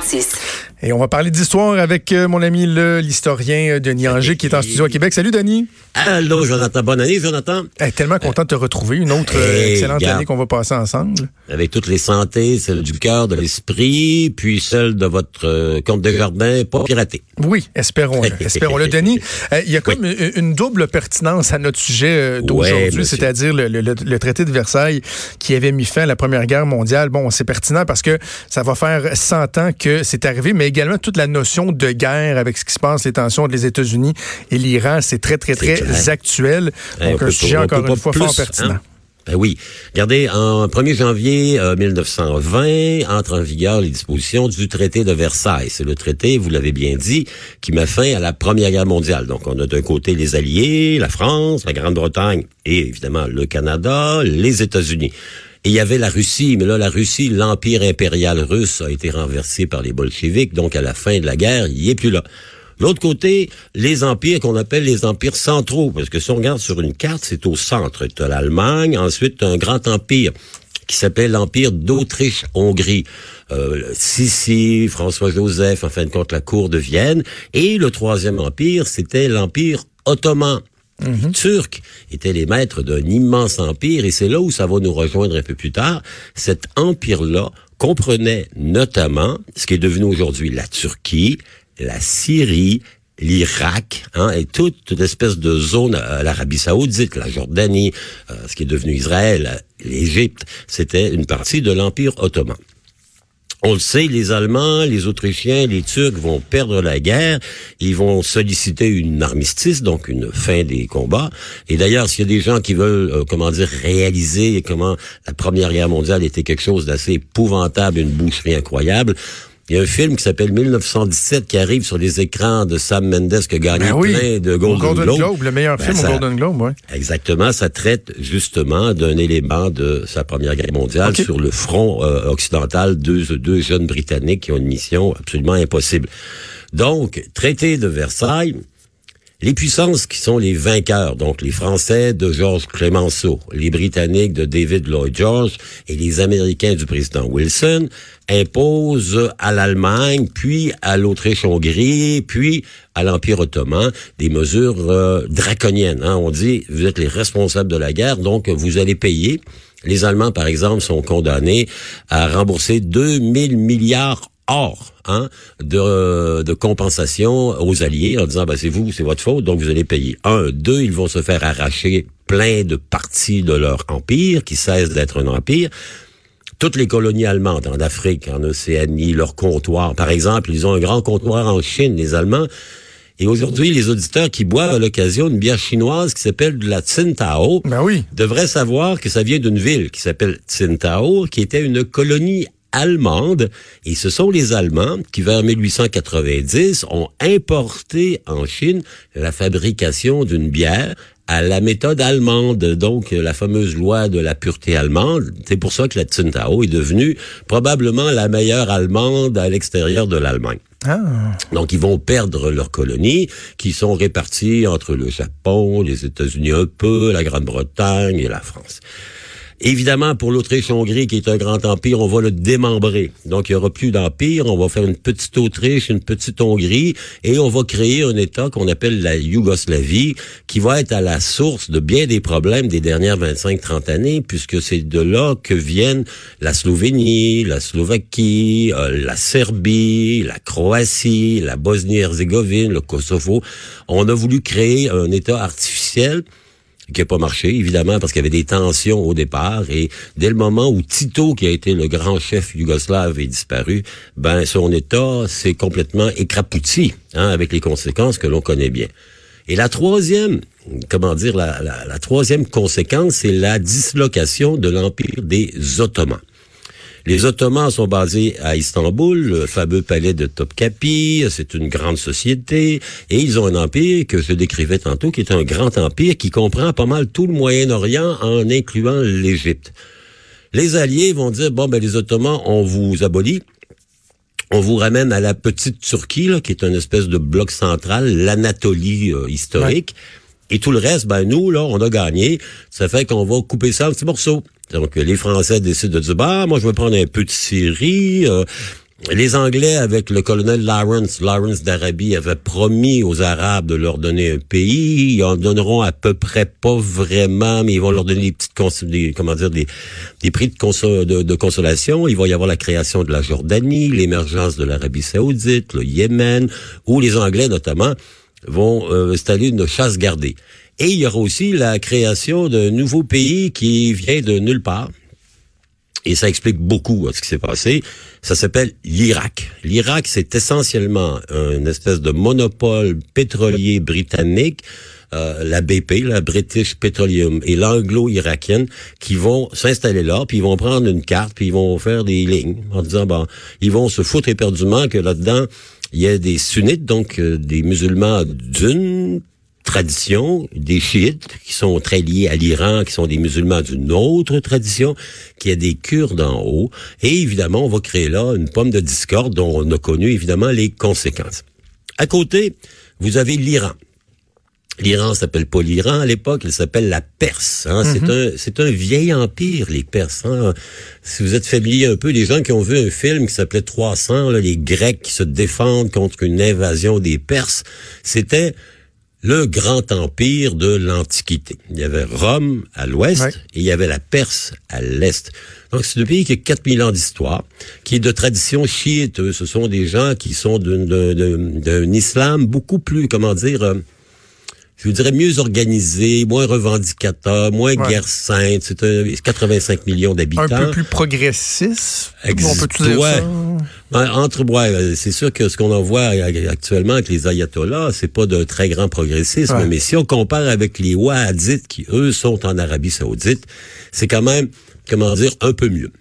1336. Et on va parler d'histoire avec euh, mon ami l'historien euh, Denis Anger qui est en studio à Québec. Salut Denis. Allô Jonathan, bonne année Jonathan. Eh, tellement content de te retrouver, une autre euh, Hey, excellente année qu'on va passer ensemble. Avec toutes les santé, celle du cœur, de l'esprit, puis celle de votre euh, compte de jardin pas piraté. Oui, espérons-le. espérons-le, Denis. Euh, Il y a comme une- une double pertinence à notre sujet euh, d'aujourd'hui, c'est-à-dire le, le- le- le traité de Versailles qui avait mis fin à la Première Guerre mondiale. Bon, c'est pertinent parce que ça va faire 100 ans que c'est arrivé, mais également toute la notion de guerre avec ce qui se passe, les tensions entre les États-Unis et l'Iran, c'est très, très, très actuel. Eh, on Donc, un sujet encore une fois plus, fort pertinent. hein? Ben oui. Regardez, en 1er janvier euh, 1920, entrent en vigueur les dispositions du traité de Versailles. C'est le traité, vous l'avez bien dit, qui met fin à la Première Guerre mondiale. Donc, on a d'un côté les Alliés, la France, la Grande-Bretagne et évidemment le Canada, les États-Unis. Et il y avait la Russie, mais là, la Russie, l'empire impérial russe a été renversé par les bolcheviks, donc à la fin de la guerre, il est plus là. L'autre côté, les empires qu'on appelle les empires centraux, parce que si on regarde sur une carte, c'est au centre. Tu l'Allemagne, ensuite un grand empire qui s'appelle l'empire d'Autriche-Hongrie. Euh, Sissi, François-Joseph, en fin de compte, la cour de Vienne. Et le troisième empire, c'était l'empire ottoman. Les Turcs étaient les maîtres d'un immense empire et c'est là où ça va nous rejoindre un peu plus tard. Cet empire-là comprenait notamment ce qui est devenu aujourd'hui la Turquie, la Syrie, l'Irak, hein, et toute, toute espèce de zone, euh, l'Arabie Saoudite, la Jordanie, euh, ce qui est devenu Israël, euh, l'Égypte, c'était une partie de l'Empire ottoman. On le sait, les Allemands, les Autrichiens, les Turcs vont perdre la guerre. Ils vont solliciter une armistice, donc une fin des combats. Et d'ailleurs, s'il y a des gens qui veulent, euh, comment dire, réaliser comment la Première Guerre mondiale était quelque chose d'assez épouvantable, une boucherie incroyable, il y a un film qui s'appelle 1917 qui arrive sur les écrans de Sam Mendes qui a gagné Ben oui, plein de Golden, Golden Globe. Globe, le meilleur Ben, film ça- au Golden Globe, ouais. Exactement, ça traite justement d'un élément de sa Première Guerre mondiale sur le front euh, occidental, deux, deux jeunes Britanniques qui ont une mission absolument impossible. Donc, traité de Versailles, les puissances qui sont les vainqueurs, donc les Français de Georges Clemenceau, les Britanniques de David Lloyd George et les Américains du président Wilson, imposent à l'Allemagne, puis à l'Autriche-Hongrie, puis à l'Empire ottoman des mesures euh, draconiennes. hein. On dit, vous êtes les responsables de la guerre, donc vous allez payer. Les Allemands, par exemple, sont condamnés à rembourser 2000 milliards or hein, de, de compensation aux alliés en disant ben, c'est vous, c'est votre faute, donc vous allez payer. Un, deux, ils vont se faire arracher plein de parties de leur empire qui cesse d'être un empire. Toutes les colonies allemandes en Afrique, en Océanie, leur comptoir, par exemple, ils ont un grand comptoir en Chine, les Allemands. Et aujourd'hui, les auditeurs qui boivent à l'occasion une bière chinoise qui s'appelle de la Tsingtao Ben oui. devrait savoir que ça vient d'une ville qui s'appelle Tsingtao, qui était une colonie allemande. Et ce sont les Allemands qui, vers 1890, ont importé en Chine la fabrication d'une bière à la méthode allemande, donc la fameuse loi de la pureté allemande. C'est pour ça que la Tsingtao est devenue probablement la meilleure allemande à l'extérieur de l'Allemagne. Ah. Donc, ils vont perdre leurs colonies, qui sont réparties entre le Japon, les États-Unis un peu, la Grande-Bretagne et la France. Évidemment, pour l'Autriche-Hongrie, qui est un grand empire, on va le démembrer. Donc, il y aura plus d'empire. On va faire une petite Autriche, une petite Hongrie, et on va créer un État qu'on appelle la Yougoslavie, qui va être à la source de bien des problèmes des dernières 25-30 années, puisque c'est de là que viennent la Slovénie, la Slovaquie, euh, la Serbie, la Croatie, la Bosnie-Herzégovine, le Kosovo. On a voulu créer un État artificiel qui n'a pas marché, évidemment, parce qu'il y avait des tensions au départ. Et dès le moment où Tito, qui a été le grand chef yougoslave, est disparu, ben son État s'est complètement écrapouti, hein, avec les conséquences que l'on connaît bien. Et la troisième, comment dire, la, troisième conséquence, c'est la dislocation de l'empire des Ottomans. Les Ottomans sont basés à Istanbul, le fameux palais de Topkapi, c'est une grande société, et ils ont un empire que je décrivais tantôt, qui est un grand empire qui comprend pas mal tout le Moyen-Orient en incluant l'Égypte. Les Alliés vont dire, bon, ben les Ottomans, on vous abolit, on vous ramène à la petite Turquie, là, qui est une espèce de bloc central, l'Anatolie euh, historique. Et tout le reste, ben nous, là, on a gagné. Ça fait qu'on va couper ça en petits morceaux. Donc, les Français décident de dire, bah, moi, je vais prendre un peu de Syrie, euh, les Anglais, avec le colonel Lawrence, Lawrence d'Arabie, avaient promis aux Arabes de leur donner un pays. Ils en donneront à peu près pas vraiment, mais ils vont leur donner des petites, des, comment dire, des, des prix de, de, de, consolation. Il va y avoir la création de la Jordanie, l'émergence de l'Arabie saoudite, le Yémen, où les Anglais notamment vont euh, installer une chasse gardée. Et il y aura aussi la création d'un nouveau pays qui vient de nulle part, et ça explique beaucoup ce qui s'est passé. Ça s'appelle l'Irak. L'Irak, c'est essentiellement une espèce de monopole pétrolier britannique, euh, la BP, la British Petroleum, et l'anglo-irakienne, qui vont s'installer là, puis ils vont prendre une carte, puis ils vont faire des lignes, en disant, bon, ils vont se foutre éperdument que là-dedans, il y a des sunnites, donc euh, des musulmans d'une tradition, des chiites qui sont très liés à l'Iran, qui sont des musulmans d'une autre tradition, qui a des Kurdes en haut. Et évidemment, on va créer là une pomme de discorde dont on a connu évidemment les conséquences. À côté, vous avez l'Iran. L'Iran s'appelle pas l'Iran à l'époque, il s'appelle la Perse. Hein. C'est mhm. un c'est un vieil empire les Perses. Hein. Si vous êtes familier un peu, les gens qui ont vu un film qui s'appelait 300, les Grecs qui se défendent contre une invasion des Perses, c'était le grand empire de l'Antiquité. Il y avait Rome à l'ouest et il y avait la Perse à l'est. Donc c'est un pays qui a 4000 ans d'histoire, qui est de tradition chiite. Ce sont des gens qui sont d'un islam beaucoup plus, comment dire, je dirais mieux organisé, moins revendicateur, moins guerre sainte. C'est 85 millions d'habitants. Un peu plus progressiste? on peut dire ça? Ben, entre ouais, c'est sûr que ce qu'on en voit actuellement avec les ayatollahs, c'est pas de très grand progressisme, mais si on compare avec les wahhadites qui eux sont en Arabie Saoudite, c'est quand même comment dire un peu mieux.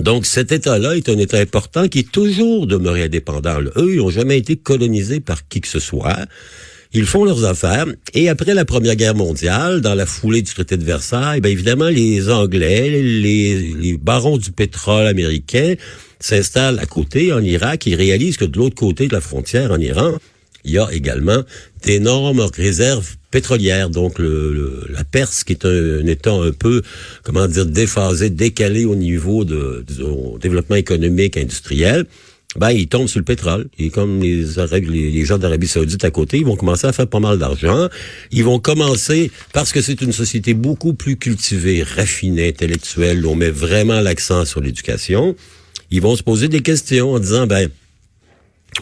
Donc cet État-là est un État important qui est toujours demeuré indépendant. Eux, ils n'ont jamais été colonisés par qui que ce soit. Ils font leurs affaires. Et après la Première Guerre mondiale, dans la foulée du traité de Versailles, bien évidemment, les Anglais, les, les barons du pétrole américain s'installent à côté, en Irak. Ils réalisent que de l'autre côté de la frontière, en Iran, il y a également d'énormes réserves pétrolières. Donc, le, la Perse, qui est un, État un peu, comment dire, déphasé, décalé au niveau de, de développement économique, industriel, ben, ils tombent sur le pétrole. Et comme les, les, gens d'Arabie Saoudite à côté, ils vont commencer à faire pas mal d'argent. Ils vont commencer, parce que c'est une société beaucoup plus cultivée, raffinée, intellectuelle, on met vraiment l'accent sur l'éducation, ils vont se poser des questions en disant, ben,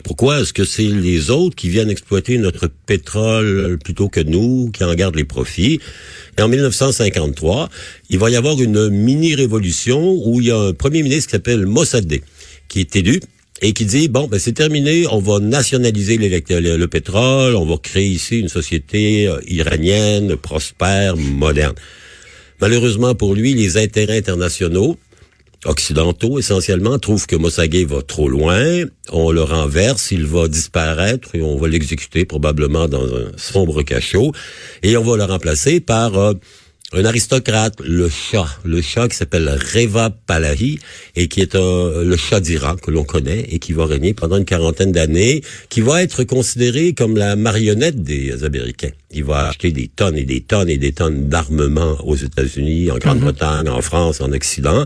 pourquoi est-ce que c'est les autres qui viennent exploiter notre pétrole plutôt que nous, qui en gardent les profits? Et en 1953, il va y avoir une mini-révolution où il y a un premier ministre qui s'appelle Mossadegh, qui est élu et qui dit bon ben c'est terminé, on va nationaliser le, le, pétrole, on va créer ici une société euh, iranienne prospère, moderne. Malheureusement pour lui, les intérêts internationaux occidentaux essentiellement trouvent que Mossadegh va trop loin, on le renverse, il va disparaître et on va l'exécuter probablement dans un sombre cachot et on va le remplacer par euh, un aristocrate, le Shah, le Shah qui s'appelle Reva Pahlavi et qui est un, le Shah d'Iran que l'on connaît et qui va régner pendant une quarantaine d'années, qui va être considéré comme la marionnette des Américains. Il va acheter des tonnes et des tonnes et des tonnes d'armement aux États-Unis, en Grande-Bretagne, en France, en Occident.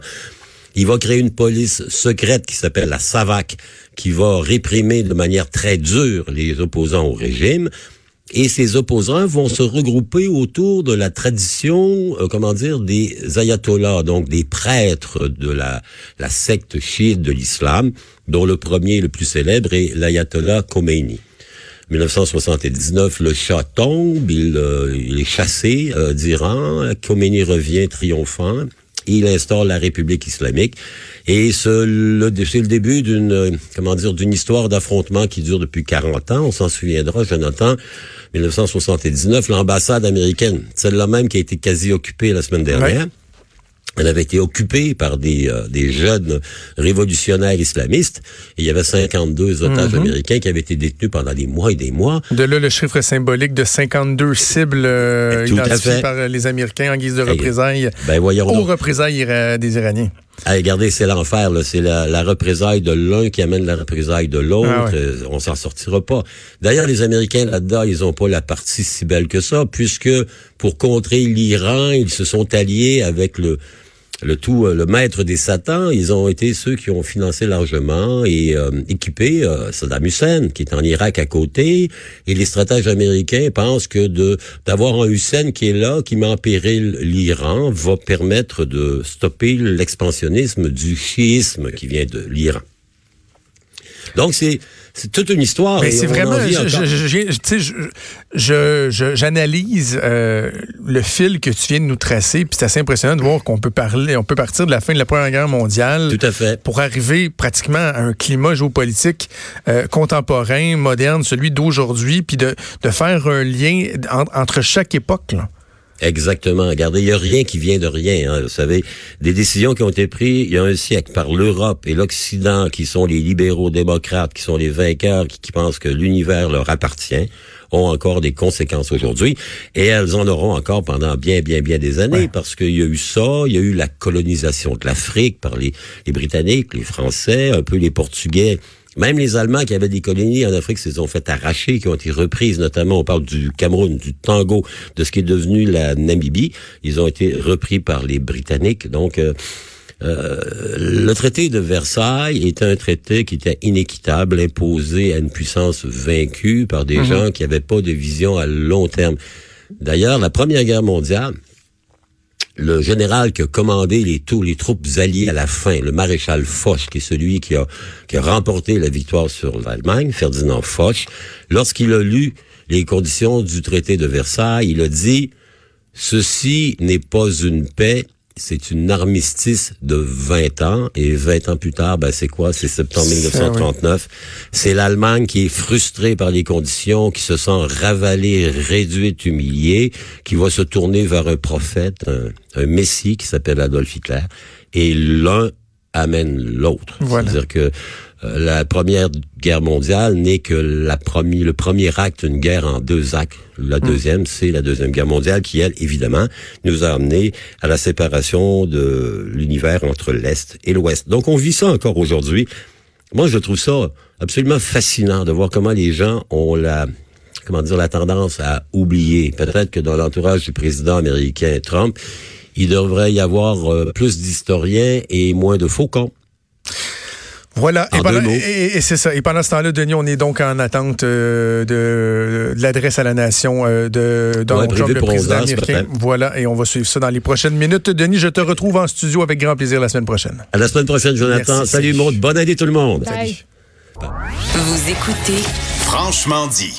Il va créer une police secrète qui s'appelle la SAVAK, qui va réprimer de manière très dure les opposants au régime. Et ces opposants vont se regrouper autour de la tradition, euh, comment dire, des ayatollahs, donc des prêtres de la, la secte chiite de l'islam, dont le premier, le plus célèbre, est l'ayatollah Khomeini. 1979, le Shah tombe, il, euh, il est chassé euh, d'Iran, Khomeini revient triomphant, il instaure la République islamique. Et c'est le, le début d'une, comment dire, d'une histoire d'affrontement qui dure depuis 40 ans. On s'en souviendra, Jonathan. 1979, l'ambassade américaine, celle-là même qui a été quasi occupée la semaine dernière. Elle avait été occupée par des, euh, des jeunes révolutionnaires islamistes. Et il y avait 52 otages mhm. américains qui avaient été détenus pendant des mois et des mois. De là, le chiffre symbolique de 52 cibles euh, identifiées par les Américains en guise de représailles ben, voyons aux représailles des Iraniens. Allez, regardez, c'est l'enfer. C'est la, la, représaille de l'un qui amène la représaille de l'autre. Ah euh, on s'en sortira pas. D'ailleurs, les Américains là-dedans, ils ont pas la partie si belle que ça, puisque pour contrer l'Iran, ils se sont alliés avec le le tout, euh, le maître des satans, ils ont été ceux qui ont financé largement et euh, équipé euh, Saddam Hussein, qui est en Irak à côté. Et les stratèges américains pensent que de d'avoir un Hussein qui est là, qui met en péril l'Iran, va permettre de stopper l'expansionnisme du chiisme qui vient de l'Iran. Donc c'est c'est toute une histoire. Mais c'est vraiment, j'analyse euh, le fil que tu viens de nous tracer, puis c'est assez impressionnant de voir qu'on peut parler, on peut partir de la fin de la Première Guerre mondiale, tout à fait, pour arriver pratiquement à un climat géopolitique euh, contemporain, moderne, celui d'aujourd'hui, puis de, de faire un lien entre chaque époque. Là. Exactement. Regardez, il n'y a rien qui vient de rien. Hein. Vous savez, des décisions qui ont été prises il y a un siècle par l'Europe et l'Occident, qui sont les libéraux démocrates, qui sont les vainqueurs, qui, pensent que l'univers leur appartient, ont encore des conséquences aujourd'hui. Et elles en auront encore pendant bien, bien, bien des années, parce qu'il y a eu ça, il y a eu la colonisation de l'Afrique par les, les Britanniques, les Français, un peu les Portugais même les Allemands qui avaient des colonies en Afrique se sont fait arracher, qui ont été reprises, notamment on parle du Cameroun, du Tango, de ce qui est devenu la Namibie. Ils ont été repris par les Britanniques. Donc, euh, euh, le traité de Versailles était un traité qui était inéquitable, imposé à une puissance vaincue par des mhm. gens qui n'avaient pas de vision à long terme. D'ailleurs, la Première Guerre mondiale, le général qui a commandé les, tous les troupes alliées à la fin, le maréchal Foch, qui est celui qui a, qui a remporté la victoire sur l'Allemagne, Ferdinand Foch, lorsqu'il a lu les conditions du traité de Versailles, il a dit, ceci n'est pas une paix, c'est une armistice de 20 ans et 20 ans plus tard, ben c'est quoi? C'est septembre 1939. C'est l'Allemagne qui est frustrée par les conditions, qui se sent ravalée, réduite, humiliée, qui va se tourner vers un prophète, un, messie qui s'appelle Adolf Hitler, et l'un amène l'autre. C'est-à-dire que la première guerre mondiale n'est que la le premier acte d'une guerre en deux actes. La hmm. deuxième, c'est la deuxième guerre mondiale qui, elle, évidemment, nous a amené à la séparation de l'univers entre l'Est et l'Ouest. Donc, on vit ça encore aujourd'hui. Moi, je trouve ça absolument fascinant de voir comment les gens ont la, comment dire, la tendance à oublier. Peut-être que dans l'entourage du président américain Trump, il devrait y avoir euh, plus d'historiens et moins de faucons. Voilà. Et, c'est ça. Et pendant ce temps-là, Denis, on est donc en attente euh, de, l'adresse à la nation euh, de Donald Trump, le président américain. Voilà. Et on va suivre ça dans les prochaines minutes. Denis, je te retrouve en studio avec grand plaisir la semaine prochaine. À la semaine prochaine, Jonathan. salut, Maud. Bonne année tout le monde. Vous écoutez Franchement dit.